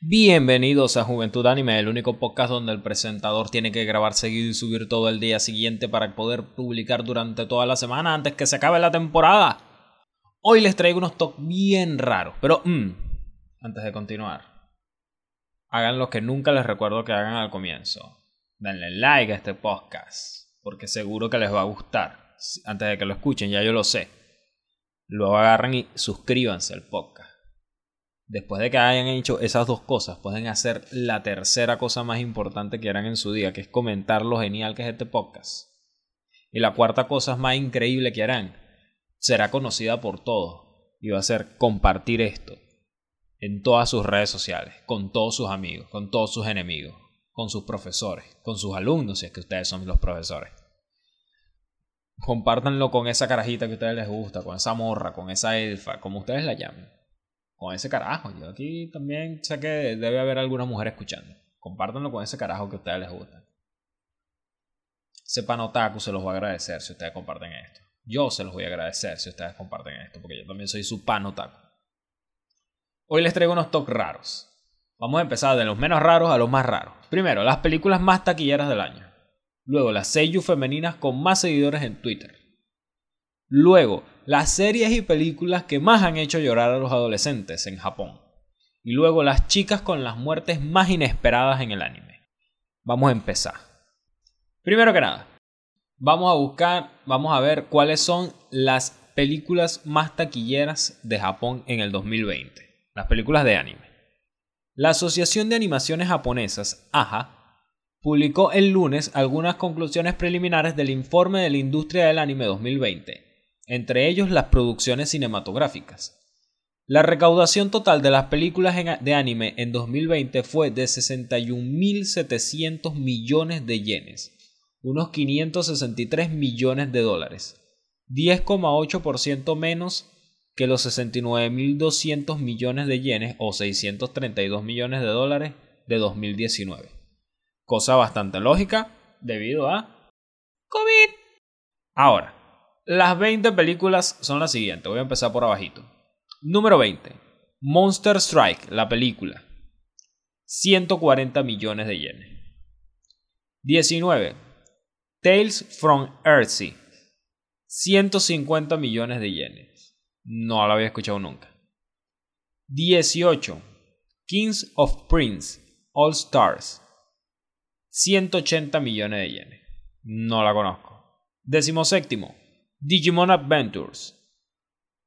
Bienvenidos a Juventud Anime, el único podcast donde el presentador tiene que grabar seguido y subir todo el día siguiente para poder publicar durante toda la semana antes que se acabe la temporada. Hoy les traigo unos toques bien raros, pero mm, antes de continuar, hagan lo que nunca les recuerdo que hagan al comienzo. Denle like a este podcast, porque seguro que les va a gustar. Antes de que lo escuchen, ya yo lo sé. Luego agarran y suscríbanse al podcast. Después de que hayan hecho esas dos cosas, pueden hacer la tercera cosa más importante que harán en su día, que es comentar lo genial que es este podcast. Y la cuarta cosa más increíble que harán será conocida por todos y va a ser compartir esto en todas sus redes sociales, con todos sus amigos, con todos sus enemigos, con sus profesores, con sus alumnos, si es que ustedes son los profesores. Compártanlo con esa carajita que a ustedes les gusta, con esa morra, con esa elfa, como ustedes la llamen con ese carajo. Yo aquí también sé que debe haber alguna mujer escuchando. Compártanlo con ese carajo que a ustedes les gusta. Ese panotaku se los voy a agradecer si ustedes comparten esto. Yo se los voy a agradecer si ustedes comparten esto, porque yo también soy su panotaku. Hoy les traigo unos toques raros. Vamos a empezar de los menos raros a los más raros. Primero, las películas más taquilleras del año. Luego, las seiyuu femeninas con más seguidores en Twitter. Luego, las series y películas que más han hecho llorar a los adolescentes en Japón. Y luego las chicas con las muertes más inesperadas en el anime. Vamos a empezar. Primero que nada, vamos a buscar, vamos a ver cuáles son las películas más taquilleras de Japón en el 2020. Las películas de anime. La Asociación de Animaciones Japonesas, AHA, publicó el lunes algunas conclusiones preliminares del informe de la industria del anime 2020 entre ellos las producciones cinematográficas. La recaudación total de las películas de anime en 2020 fue de 61.700 millones de yenes, unos 563 millones de dólares, 10,8% menos que los 69.200 millones de yenes o 632 millones de dólares de 2019. Cosa bastante lógica debido a COVID. Ahora, las 20 películas son las siguientes. Voy a empezar por abajito. Número 20. Monster Strike, la película. 140 millones de yenes. 19. Tales from Earthsea. 150 millones de yenes. No la había escuchado nunca. 18. Kings of Prince. All Stars. 180 millones de yenes. No la conozco. 17. Digimon Adventures,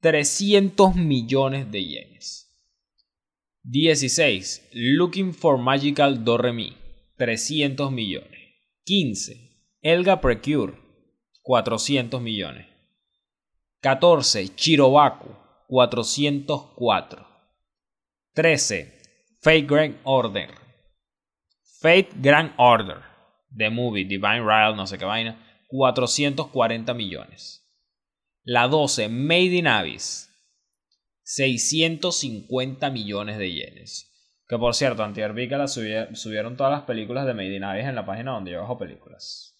300 millones de yenes. 16. Looking for Magical Doremi, 300 millones. 15. Elga Precure, 400 millones. 14. Chirobaku, 404. 13. Fate Grand Order. Fate Grand Order. The Movie, Divine Rival, no sé qué vaina. 440 millones. La 12, Made in Abyss. 650 millones de yenes. Que por cierto, antier vi la subieron todas las películas de Made in Abyss en la página donde yo bajo películas.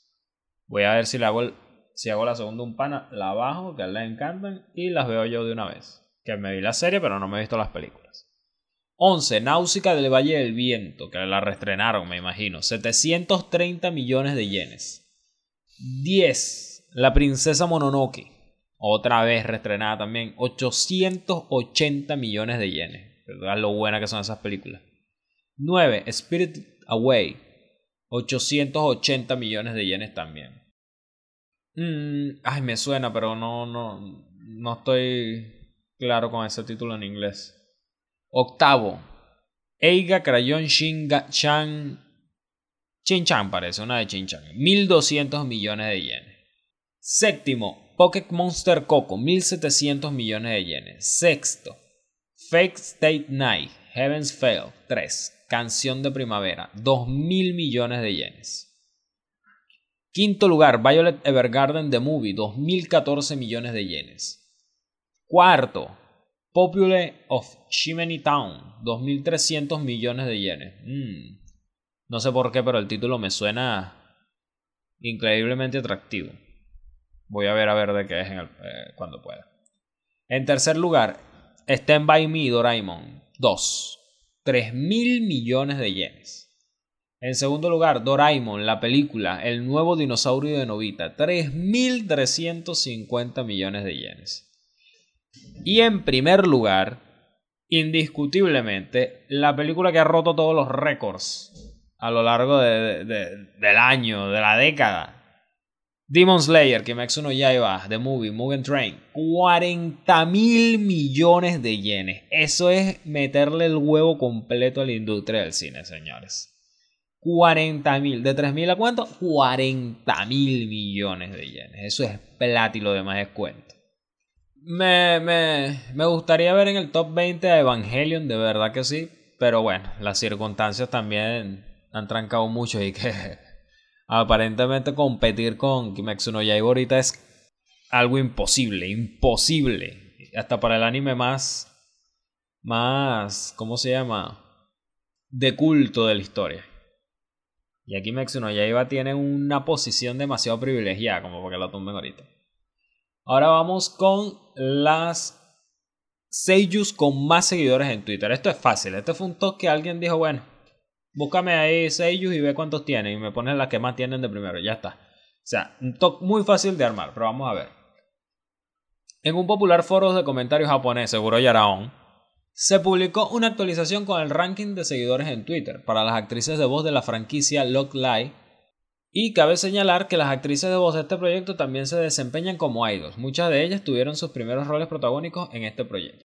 Voy a ver si, hago si hago la segunda un pana, la bajo, que a él le encantan, y las veo yo de una vez. Que me vi la serie, pero no me he visto las películas. 11. Náusica del Valle del Viento, que la reestrenaron, me imagino. 730 millones de yenes. 10. La Princesa Mononoke otra vez reestrenada también, 880 millones de yenes. ¿Verdad? Lo buena que son esas películas. 9. Spirit Away, 880 millones de yenes también. Mm, ay, me suena, pero no, no, no estoy claro con ese título en inglés. Octavo, Eiga Crayon Shinga Chan. Chin-Chan parece, una de Chin-Chan. 1200 millones de yenes. Séptimo, Pocket Monster Coco, 1700 millones de yenes. Sexto, Fake State Night, Heaven's Fail, 3. Canción de Primavera, 2000 millones de yenes. Quinto lugar, Violet Evergarden The Movie, 2014 millones de yenes. Cuarto, Popular of Shimany Town, 2300 millones de yenes. Mm. No sé por qué, pero el título me suena increíblemente atractivo. Voy a ver a ver de qué es en el, eh, cuando pueda. En tercer lugar, Stand By Me Doraemon 2. 3 mil millones de yenes. En segundo lugar, Doraemon, la película, el nuevo dinosaurio de Novita, 3.350 millones de yenes. Y en primer lugar, indiscutiblemente, la película que ha roto todos los récords a lo largo del año, de la década. Demon Slayer, Kimetsu no Yaiba, The Movie, Mugen Train, 40 mil millones de yenes. Eso es meterle el huevo completo a la industria del cine, señores. 40 mil. ¿De 3 mil a cuánto? 40 mil millones de yenes. Eso es plátilo de más descuento. Me, me, me gustaría ver en el top 20 a Evangelion, de verdad que sí. Pero bueno, las circunstancias también han trancado mucho y que aparentemente competir con Kimetsu no Yaiba ahorita es algo imposible, imposible. Hasta para el anime más, más, ¿cómo se llama? De culto de la historia. Y aquí Kimetsu ya iba tiene una posición demasiado privilegiada como porque la tumben ahorita. Ahora vamos con las Seiyus con más seguidores en Twitter. Esto es fácil. Este fue un toque que alguien dijo, bueno, búscame ahí Seiyus y ve cuántos tienen. Y me pones las que más tienen de primero. Ya está. O sea, un toque muy fácil de armar, pero vamos a ver. En un popular foro de comentarios japonés, seguro Yaraon, se publicó una actualización con el ranking de seguidores en Twitter para las actrices de voz de la franquicia Lock Lie. Y cabe señalar que las actrices de voz de este proyecto también se desempeñan como idols. Muchas de ellas tuvieron sus primeros roles protagónicos en este proyecto.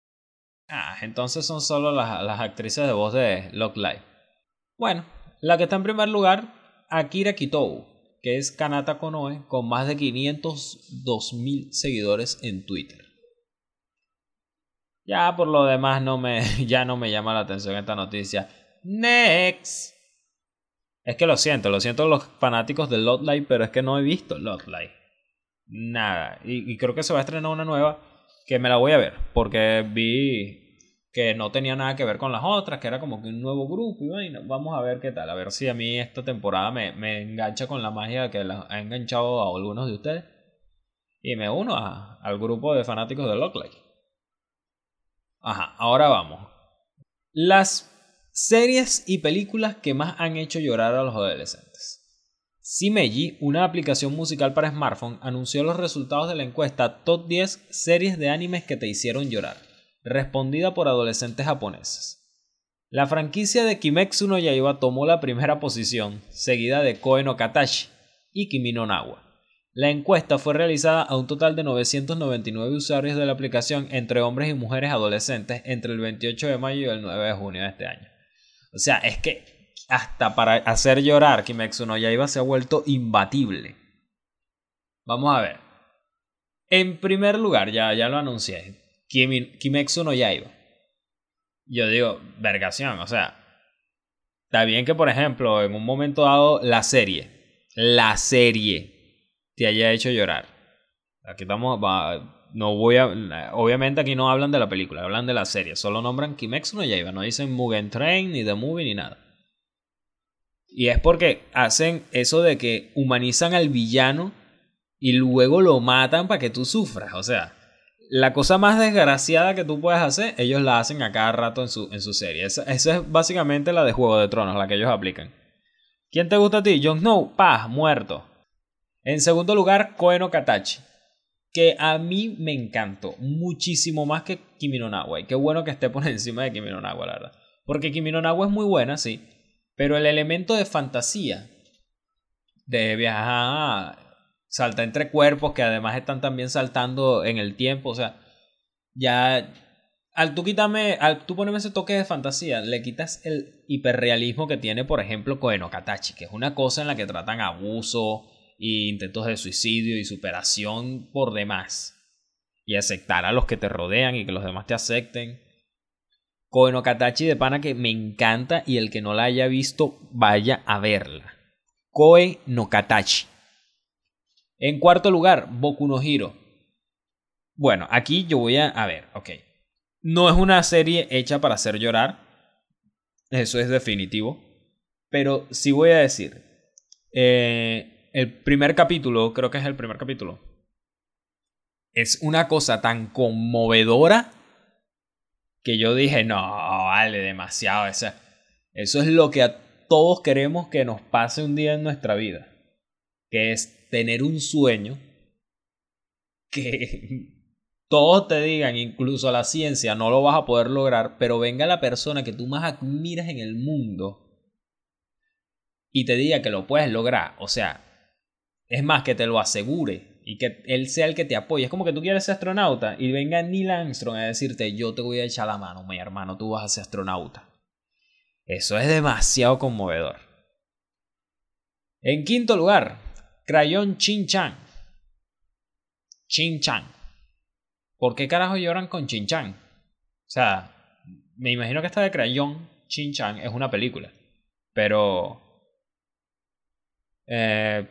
Ah, entonces son solo las, las actrices de voz de Lock Lie. Bueno, la que está en primer lugar, Akira Kitou, que es Kanata Konoe, con más de 502.000 seguidores en Twitter. Ya por lo demás no me, ya no me llama la atención esta noticia. Next. Es que lo siento, lo siento los fanáticos de Lotlight, pero es que no he visto Lotlight. Nada. Y, creo que se va a estrenar una nueva que me la voy a ver. Porque vi que no tenía nada que ver con las otras, que era como que un nuevo grupo. Y bueno, vamos a ver qué tal. A ver si a mí esta temporada me, me engancha con la magia que ha enganchado a algunos de ustedes. Y me uno al grupo de fanáticos de Lotlight. Ajá, ahora vamos. Las series y películas que más han hecho llorar a los adolescentes. Simeji, una aplicación musical para smartphone, anunció los resultados de la encuesta Top 10 series de animes que te hicieron llorar, respondida por adolescentes japoneses. La franquicia de Kimetsu no Yaiba tomó la primera posición, seguida de Koe y Kimi no Nawa. La encuesta fue realizada a un total de 999 usuarios de la aplicación entre hombres y mujeres adolescentes entre el 28 de mayo y el 9 de junio de este año. O sea, es que hasta para hacer llorar Kimetsu no Yaiba se ha vuelto imbatible. Vamos a ver. En primer lugar, ya, ya lo anuncié, Kimetsu no Yaiba. Yo digo, vergación, o sea, está bien que por ejemplo en un momento dado la serie, la serie te haya hecho llorar. Aquí estamos, no voy a, obviamente aquí no hablan de la película, hablan de la serie, solo nombran Kimetsu no Yaiba, no dicen Mugen Train ni The Movie ni nada. Y es porque hacen eso de que humanizan al villano y luego lo matan para que tú sufras, o sea, la cosa más desgraciada que tú puedes hacer, ellos la hacen a cada rato en su, en su serie. Esa, esa es básicamente la de Juego de Tronos, la que ellos aplican. ¿Quién te gusta a ti? Jon Snow, paz, muerto. En segundo lugar, Koe no Katachi, que a mí me encantó muchísimo más que Kimi no Nawa. Y qué bueno que esté por encima de Kimi no la verdad. Porque Kimi no Nawa es muy buena, sí. Pero el elemento de fantasía, de viajar, salta entre cuerpos que además están también saltando en el tiempo, o sea, ya al tú quitarme, al tú ponerme ese toque de fantasía, le quitas el hiperrealismo que tiene, por ejemplo, Koe no Katachi, que es una cosa en la que tratan abuso, y intentos de suicidio y superación por demás. Y aceptar a los que te rodean y que los demás te acepten. Koe no Katachi de pana que me encanta y el que no la haya visto vaya a verla. Koe no Katachi. En cuarto lugar, Boku no Hiro. Bueno, aquí yo voy a, a ver, ok. No es una serie hecha para hacer llorar. Eso es definitivo. Pero sí voy a decir. Eh, el primer capítulo, creo que es el primer capítulo, es una cosa tan conmovedora que yo dije, no, vale, demasiado. eso es lo que a todos queremos que nos pase un día en nuestra vida. Que es tener un sueño que todos te digan, incluso la ciencia, no lo vas a poder lograr, pero venga la persona que tú más admiras en el mundo y te diga que lo puedes lograr. O sea, es más, que te lo asegure y que él sea el que te apoye. Es como que tú quieres ser astronauta y venga Neil Armstrong a decirte, yo te voy a echar la mano, mi hermano, tú vas a ser astronauta. Eso es demasiado conmovedor. En quinto lugar, Crayon Chin Chan. Chin Chan. ¿Por qué carajo lloran con Chin Chan? O sea, me imagino que esta de Crayon Chin Chan es una película. Pero... Eh,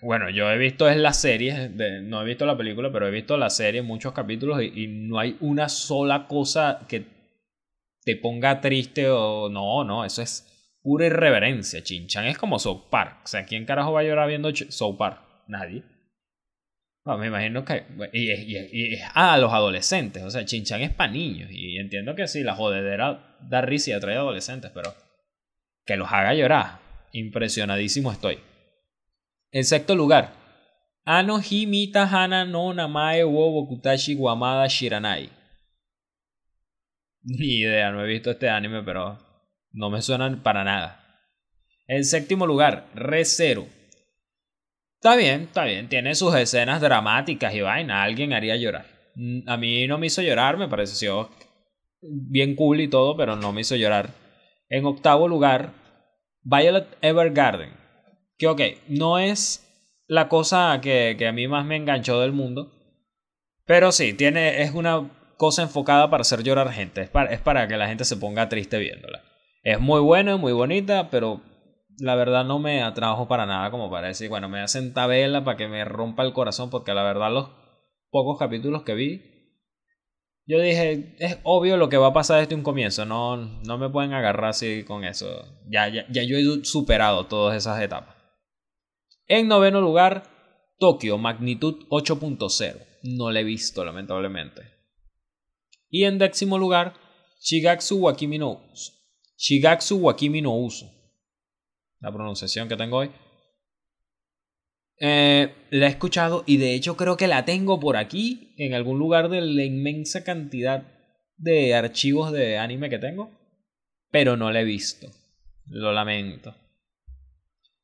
bueno, yo he visto es la serie, no he visto la película, pero he visto la serie, muchos capítulos y, no hay una sola cosa que te ponga triste o no, no, eso es pura irreverencia. Chin Chan es como South Park. O sea, ¿quién carajo va a llorar viendo South Park? Nadie me imagino que. Y, y, a los adolescentes. O sea, Chinchan es para niños. Y entiendo que sí, la jodedera da risa y atrae a adolescentes, pero. Que los haga llorar. Impresionadísimo estoy. En sexto lugar. Ano Himita Hana no Namae wo Bokutashi Wamada Shiranai. Ni idea, no he visto este anime, pero no me suenan para nada. En séptimo lugar, Re Zero. Está bien, está bien. Tiene sus escenas dramáticas y vaina. Alguien haría llorar. Mm, a mí no me hizo llorar, me pareció bien cool y todo, pero no me hizo llorar. En octavo lugar, Violet Evergarden. Que ok, no es la cosa que, que a mí más me enganchó del mundo. Pero sí, tiene, es una cosa enfocada para hacer llorar gente. Es para, es para que la gente se ponga triste viéndola. Es muy buena, muy bonita, pero la verdad no me atrajo para nada como para decir, bueno, me hacen tabela para que me rompa el corazón, porque la verdad los pocos capítulos que vi, yo dije, es obvio lo que va a pasar desde un comienzo, no, no me pueden agarrar así con eso. Ya, ya, ya yo he superado todas esas etapas. En noveno lugar, Tokio, magnitud 8.0. No le he visto, lamentablemente. Y en décimo lugar, Shigatsu Wakimi no Shigatsu Wakimi no Uso la pronunciación que tengo hoy. Eh, la he escuchado y de hecho creo que la tengo por aquí, en algún lugar de la inmensa cantidad de archivos de anime que tengo, pero no la he visto. Lo lamento.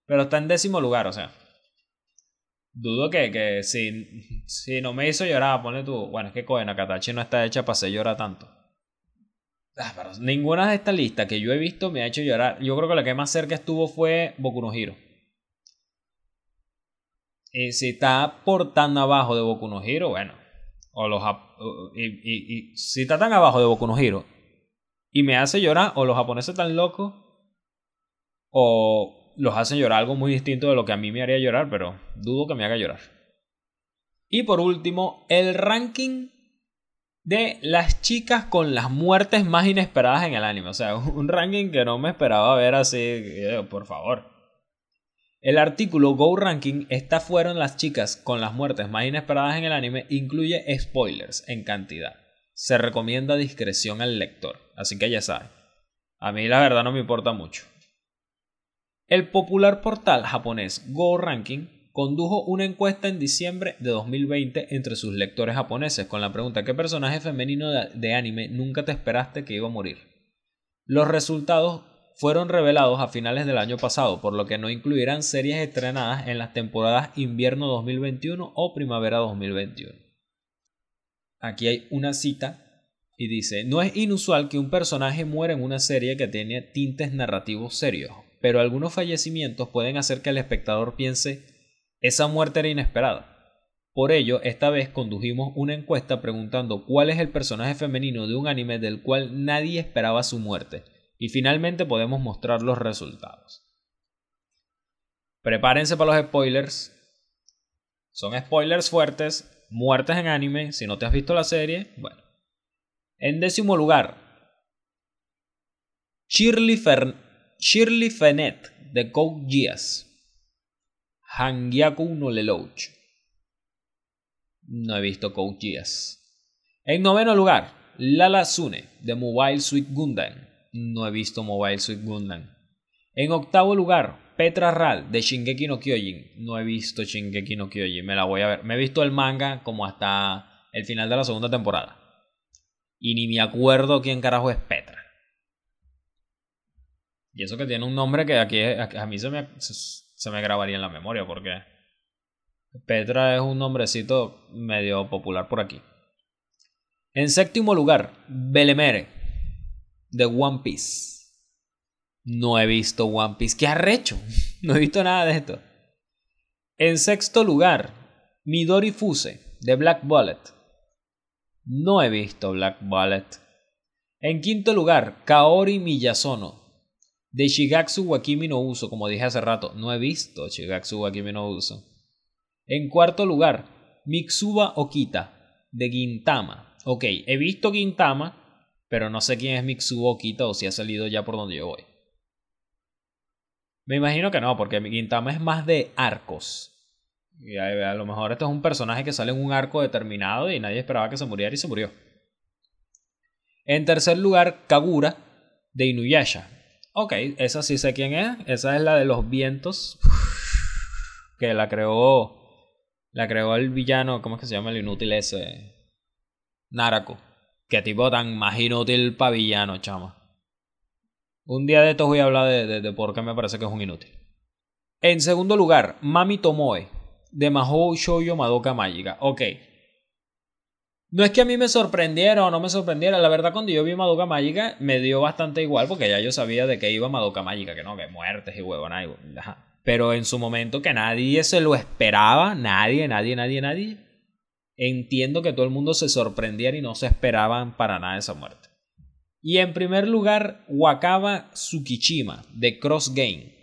Pero está en décimo lugar, o sea. Dudo que, que si, si no me hizo llorar, pone tú. Bueno, es que Koen Akatachi no está hecha para hacer llorar tanto. Ah, ninguna de estas listas que yo he visto me ha hecho llorar. Yo creo que la que más cerca estuvo fue Boku no Hero. Y si está por tan abajo de Boku no Hero, bueno. O los, y, si está tan abajo de Boku no Hero y me hace llorar, o los japoneses están locos, o los hacen llorar algo muy distinto de lo que a mí me haría llorar, pero dudo que me haga llorar. Y por último, el ranking de las chicas con las muertes más inesperadas en el anime. O sea, un ranking que no me esperaba ver así, eh, por favor. El artículo Go Ranking, estas fueron las chicas con las muertes más inesperadas en el anime, incluye spoilers en cantidad. Se recomienda discreción al lector, así que ya saben. A mí la verdad no me importa mucho. El popular portal japonés Go Ranking condujo una encuesta en diciembre de 2020 entre sus lectores japoneses con la pregunta ¿qué personaje femenino de anime nunca te esperaste que iba a morir? Los resultados fueron revelados a finales del año pasado, por lo que no incluirán series estrenadas en las temporadas invierno 2021 o primavera 2021. Aquí hay una cita y dice, no es inusual que un personaje muera en una serie que tiene tintes narrativos serios, pero algunos fallecimientos pueden hacer que el espectador piense esa muerte era inesperada. Por ello, esta vez condujimos una encuesta preguntando cuál es el personaje femenino de un anime del cual nadie esperaba su muerte, y finalmente podemos mostrar los resultados. Prepárense para los spoilers. Son spoilers fuertes, muertes en anime, si no te has visto la serie, bueno. En décimo lugar, Shirley, Fer Shirley Fenet de Code Geass. Hangyaku no Lelouch. No he visto Code En noveno lugar, Lala Sune de Mobile Suit Gundam. No he visto Mobile Suit Gundam. En octavo lugar, Petra Ral de Shingeki no Kyojin. No he visto Shingeki no Kyojin, me la voy a ver. Me he visto el manga como hasta el final de la segunda temporada. Y ni me acuerdo quién carajo es Petra. Y eso que tiene un nombre que aquí a mí se me, se me grabaría en la memoria porque Petra es un nombrecito medio popular por aquí. En séptimo lugar, Belemere, de One Piece. No he visto One Piece. ¿Qué arrecho? No he visto nada de esto. En sexto lugar, Midori Fuse, de Black Bullet. No he visto Black Bullet. En quinto lugar, Kaori Miyazono, de Shigatsu Wakimi no Uso. Como dije hace rato, no he visto Shigatsu Wakimi no Uso. En cuarto lugar, Mitsuba Okita, de Gintama. Ok, he visto Gintama, pero no sé quién es Mitsuba Okita o si ha salido ya por donde yo voy. Me imagino que no, porque Gintama es más de arcos. Y a, lo mejor este es un personaje que sale en un arco determinado y nadie esperaba que se muriera y se murió. En tercer lugar, Kagura, de Inuyasha. Ok, esa sí sé quién es. Esa es la de los vientos. Que la creó la creó el villano, ¿cómo es que se llama el inútil ese? Narako. Qué tipo tan más inútil para villano, chama. Un día de estos voy a hablar de, de, por qué me parece que es un inútil. En segundo lugar, Mami Tomoe, de Mahou Shoujo Madoka Mágica. Ok. No es que a mí me sorprendiera o no me sorprendiera. La verdad, cuando yo vi Madoka Mágica, me dio bastante igual porque ya yo sabía de qué iba Madoka Mágica. Que no, que muertes y huevonas. Ajá pero en su momento que nadie se lo esperaba, nadie, nadie, nadie, nadie. Entiendo que todo el mundo se sorprendiera y no se esperaban para nada esa muerte. Y en primer lugar, Wakaba Tsukishima de Cross Game.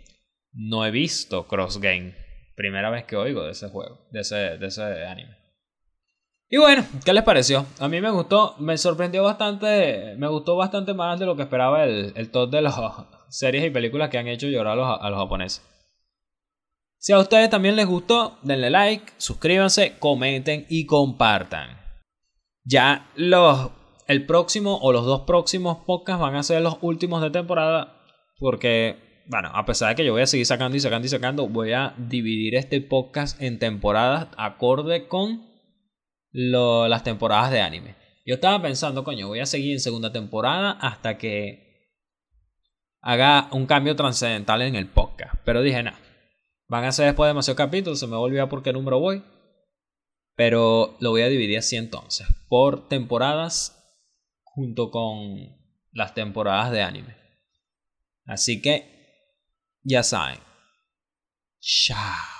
No he visto Cross Game. Primera vez que oigo de ese juego, de ese, de ese anime. Y bueno, ¿qué les pareció? A mí me gustó, me sorprendió bastante, me gustó bastante más de lo que esperaba el, el top de las series y películas que han hecho llorar a los, a los japoneses. Si a ustedes también les gustó, denle like, suscríbanse, comenten y compartan. Ya los el próximo o los dos próximos podcasts van a ser los últimos de temporada porque bueno, a pesar de que yo voy a seguir sacando y sacando y sacando, voy a dividir este podcast en temporadas acorde con las temporadas de anime. Yo estaba pensando, coño, voy a seguir en segunda temporada hasta que haga un cambio trascendental en el podcast. Pero dije, no, Van a ser después demasiados capítulos, se me olvidar por qué número voy. Pero lo voy a dividir así entonces, por temporadas junto con las temporadas de anime. Así que, ya saben. Chao.